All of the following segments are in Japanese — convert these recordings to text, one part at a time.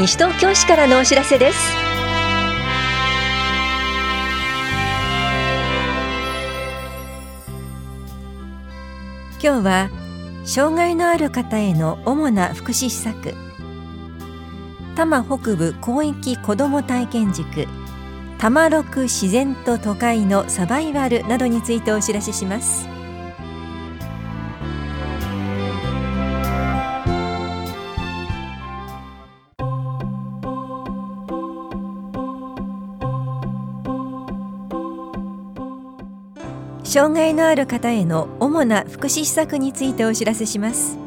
西東京市からのお知らせです。今日は障害のある方への主な福祉施策。多摩北部広域子ども体験塾。多摩六自然と都会のサバイバルなどについてお知らせします。障害のある方への主な福祉施策についてお知らせします。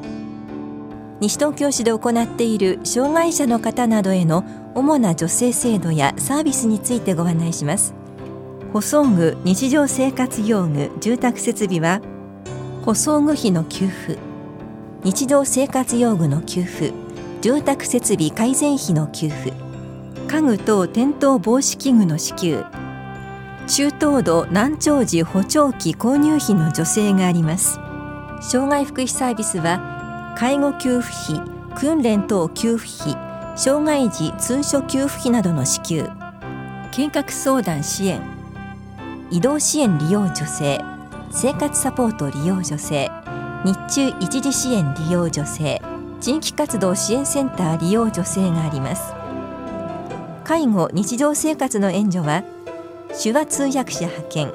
西東京市で行っている障害者の方などへの主な助成制度やサービスについてご案内します。舗装具日常生活用具住宅設備は舗装具費の給付。日常生活用具の給付。住宅設備改善費の給付。家具等転倒防止器具の支給。中等度難聴時補聴器購入費の助成があります。障害福祉サービスは介護給付費訓練等給付費障害児通所給付費などの支給。計画相談支援。移動支援利用助成。生活サポート利用助成。日中一時支援利用助成。地域活動支援センター利用助成があります。介護日常生活の援助は手話通訳者派遣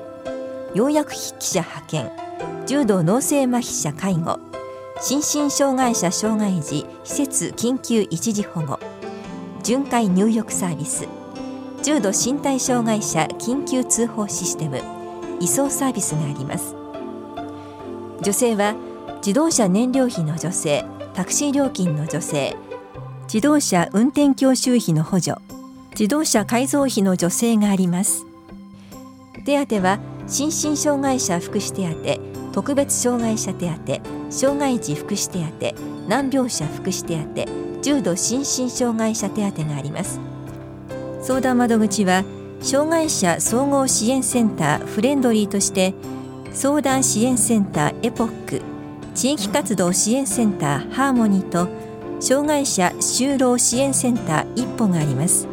要約筆記者派遣重度脳性麻痺者介護心身障害者障害児施設緊急一時保護巡回入浴サービス重度身体障害者緊急通報システム移送サービスがあります。女性は自動車燃料費の助成タクシー料金の助成自動車運転教習費の補助自動車改造費の助成があります。手当は心身障害者福祉手当特別障害者手当障害児福祉手当難病者福祉手当重度心身障害者手当があります。相談窓口は障害者総合支援センターフレンドリーとして相談支援センターエポック地域活動支援センターハーモニーと障害者就労支援センター一歩があります。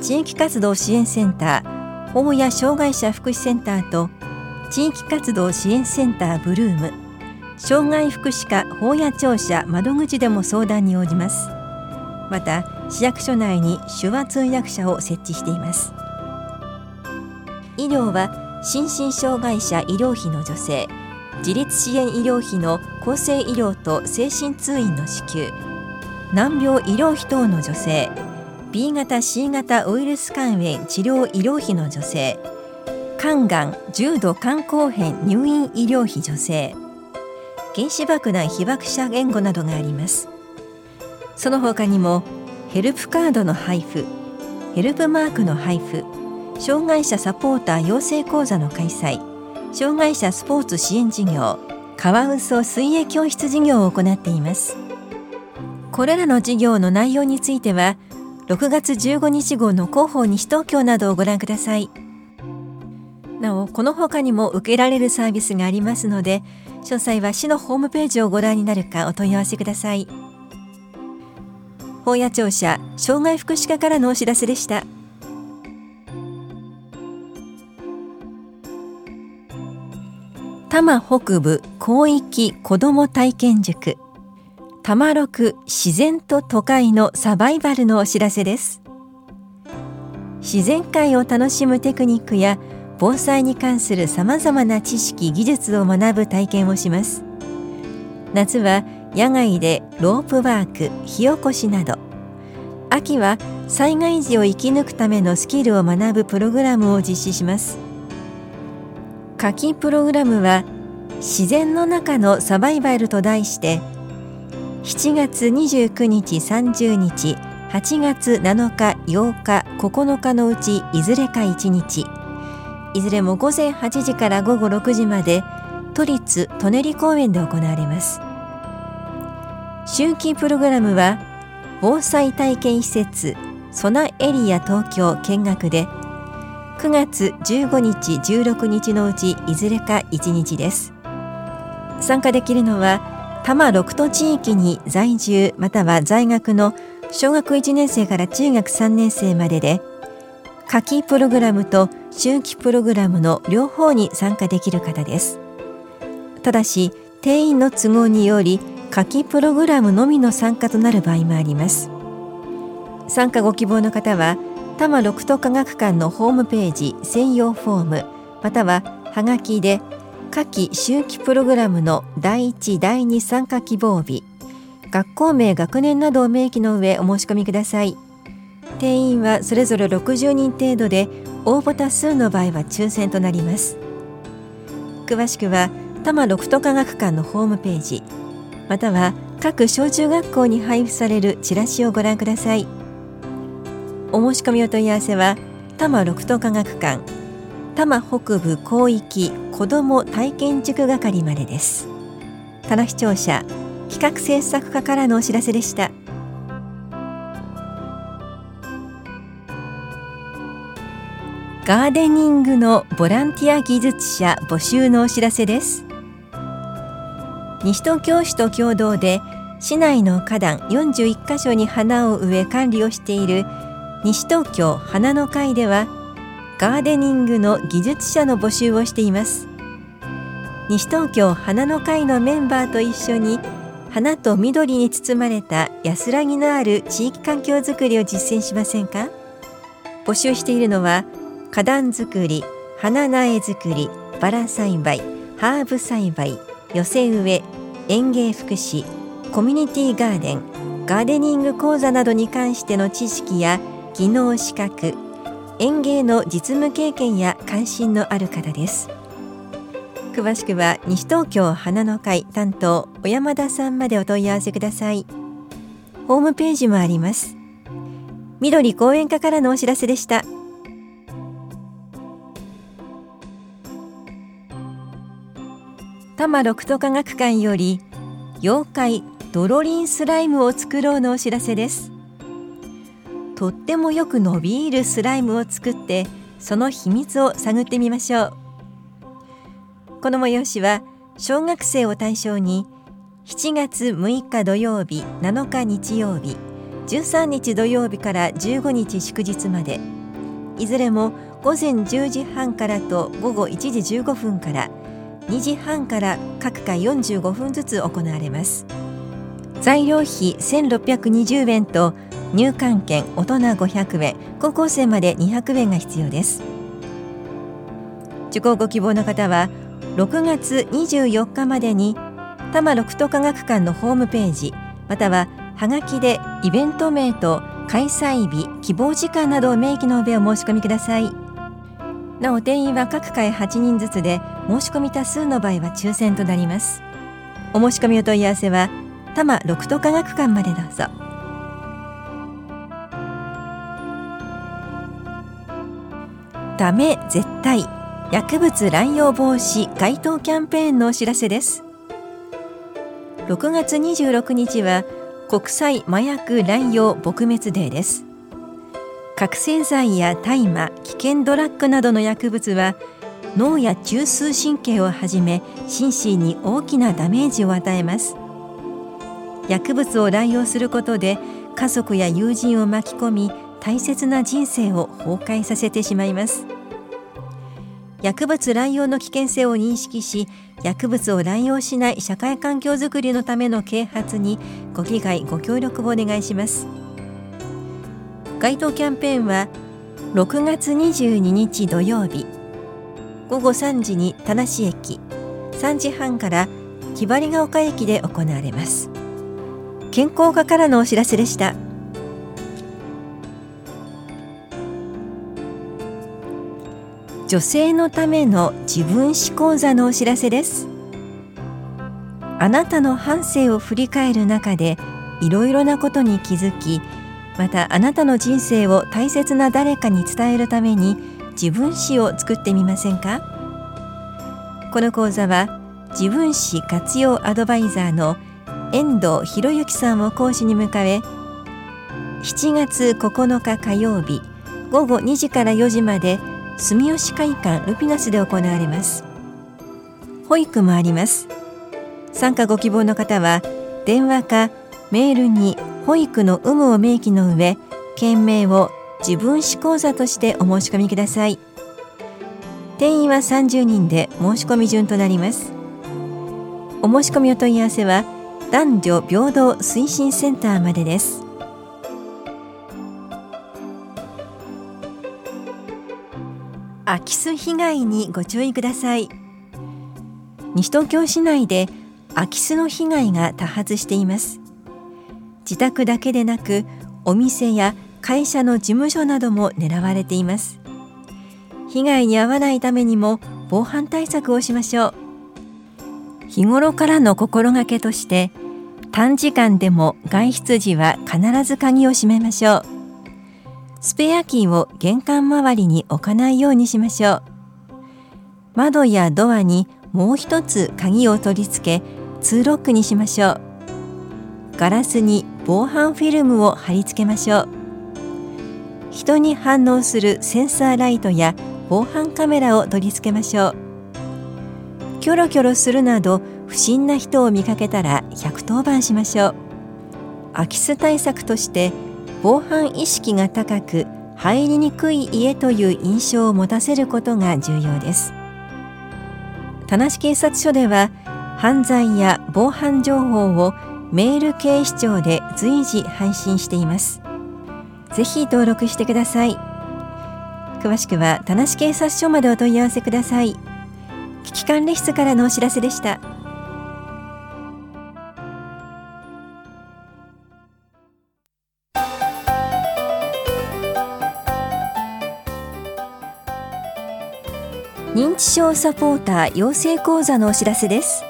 地域活動支援センター保護や障害者福祉センターと地域活動支援センターブルーム障害福祉課法や庁舎窓口でも相談に応じます。また市役所内に手話通訳者を設置しています。医療は心身障害者医療費の助成自立支援医療費の厚生医療と精神通院の支給難病医療費等の助成 B 型 C 型ウイルス肝炎治療医療費の助成。肝がん重度肝硬変入院医療費助成。原子爆弾被爆者言語などがあります。その他にもヘルプカードの配布ヘルプマークの配布障害者サポーター養成講座の開催障害者スポーツ支援事業カワウソ水泳教室事業を行っています。これらの事業の内容については6月15日号の広報西東京などをご覧ください。なおこの他にも受けられるサービスがありますので詳細は市のホームページをご覧になるかお問い合わせください。法屋庁舎障害福祉課からのお知らせでした。多摩北部広域子ども体験塾。たまろく自然と都会のサバイバルのお知らせです。自然界を楽しむテクニックや防災に関するさまざまな知識技術を学ぶ体験をします。夏は野外でロープワーク火起こしなど。秋は災害時を生き抜くためのスキルを学ぶプログラムを実施します。夏季プログラムは自然の中のサバイバルと題して7月29日30日8月7日8日9日のうちいずれか1日。いずれも午前8時から午後6時まで都立舎人公園で行われます。秋季プログラムは防災体験施設ソナエリア東京見学で9月15日16日のうちいずれか1日です。参加できるのは多摩六都地域に在住または在学の小学1年生から中学3年生までで夏季プログラムと秋季プログラムの両方に参加できる方です。ただし定員の都合により夏季プログラムのみの参加となる場合もあります。参加ご希望の方は多摩六都科学館のホームページ専用フォームまたははがきで夏季秋季プログラムの第1第2参加希望日学校名学年などを明記の上お申し込みください定員はそれぞれ60人程度で応募多数の場合は抽選となります詳しくは多摩六都科学館のホームページまたは各小中学校に配布されるチラシをご覧くださいお申し込みお問い合わせは多摩六都科学館多摩北部広域子ども体験塾係までです。棚視聴者企画制作課からのお知らせでした。ガーデニングのボランティア技術者募集のお知らせです。西東京市と共同で市内の花壇41カ所に花を植え管理をしている西東京花の会ではガーデニングの技術者の募集をしています。西東京花の会のメンバーと一緒に花と緑に包まれた安らぎのある地域環境づくりを実践しませんか？募集しているのは花壇作り花苗作りバラ栽培ハーブ栽培寄せ植え園芸福祉コミュニティガーデンガーデニング講座などに関しての知識や技能資格園芸の実務経験や関心のある方です。詳しくは西東京花の会担当小山田さんまでお問い合わせください。ホームページもあります。緑講演課からのお知らせでした。多摩六都科学館より妖怪ドロリンスライムを作ろうのお知らせです。とってもよく伸びるスライムを作ってその秘密を探ってみましょう。この催しは小学生を対象に7月6日土曜日7日日曜日13日土曜日から15日祝日までいずれも午前10時半からと午後1時15分から2時半から各回45分ずつ行われます。材料費1620円と入館券大人500円高校生まで200円が必要です。受講ご希望の方は6月24日までに多摩六都科学館のホームページまたははがきでイベント名と開催日希望時間などを明記の上お申し込みください。なお定員は各回8人ずつで申し込み多数の場合は抽選となります。お申し込みお問い合わせは多摩六都科学館までどうぞ。ダメ絶対薬物乱用防止街頭キャンペーンのお知らせです。6月26日は国際麻薬乱用撲滅デーです。覚醒剤や大麻危険ドラッグなどの薬物は脳や中枢神経をはじめ心身に大きなダメージを与えます。薬物を乱用することで家族や友人を巻き込み大切な人生を崩壊させてしまいます。薬物乱用の危険性を認識し薬物を乱用しない社会環境づくりのための啓発にご理解ご協力をお願いします。該当キャンペーンは6月22日土曜日午後3時に田無駅3時半から木張ヶ丘駅で行われます。健康課からのお知らせでした。女性のための自分史講座のお知らせです。あなたの半生を振り返る中でいろいろなことに気づきまたあなたの人生を大切な誰かに伝えるために自分史を作ってみませんか？この講座は自分史活用アドバイザーの遠藤博之さんを講師に迎え7月9日火曜日午後2時から4時まで住吉会館ルピナスで行われます。保育もあります。参加ご希望の方は電話かメールに保育の有無を明記の上件名を自分史講座としてお申し込みください。定員は30人で申し込み順となります。お申し込みお問い合わせは男女平等推進センターまでです。空き巣被害にご注意ください。西東京市内で空き巣の被害が多発しています。自宅だけでなくお店や会社の事務所なども狙われています。被害に遭わないためにも防犯対策をしましょう。日頃からの心がけとして短時間でも外出時は必ず鍵を閉めましょう。スペアキーを玄関周りに置かないようにしましょう。窓やドアにもう一つ鍵を取り付けツーロックにしましょうガラスに防犯フィルムを貼り付け。ましょう人に反応するセンサーライトや防犯カメラを取り付けましょう。キョロキョロするなど不審な人を見かけたら110番しましょう。空き巣対策として防犯意識が高く入りにくい家という印象を持たせることが重要です。田無警察署では犯罪や防犯情報をメール警視庁で随時配信しています。ぜひ登録してください。詳しくは田無警察署までお問い合わせください。危機管理室からのお知らせでした。知症サポーター養成講座のお知らせです。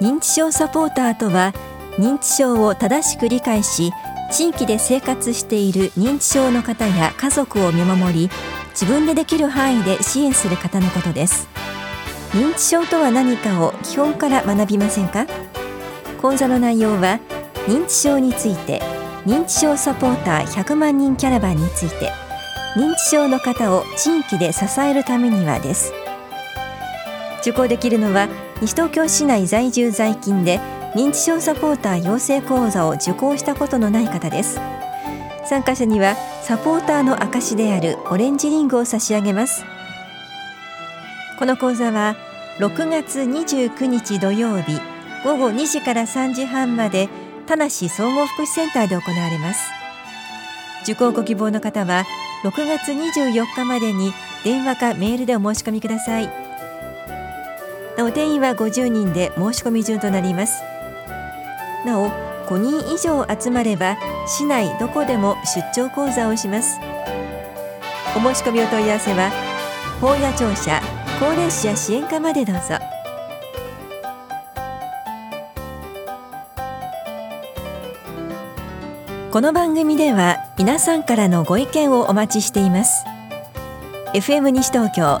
認知症サポーターとは認知症を正しく理解し地域で生活している認知症の方や家族を見守り自分でできる範囲で支援する方のことです。認知症とは何かを基本から学びませんか？講座の内容は認知症について認知症サポーター100万人キャラバンについて認知症の方を地域で支えるためにはです。受講できるのは西東京市内在住在勤で認知症サポーター養成講座を受講したことのない方です。参加者にはサポーターの証であるオレンジリングを差し上げます。この講座は6月29日土曜日午後2時から3時半まで田無総合福祉センターで行われます。受講ご希望の方は6月24日までに電話かメールでお申し込みください。なお定員は50人で申し込み順となります。なお5人以上集まれば市内どこでも出張講座をします。お申し込みお問い合わせは法屋庁舎高齢者支援課までどうぞ。この番組では皆さんからのご意見をお待ちしています。FM 西東京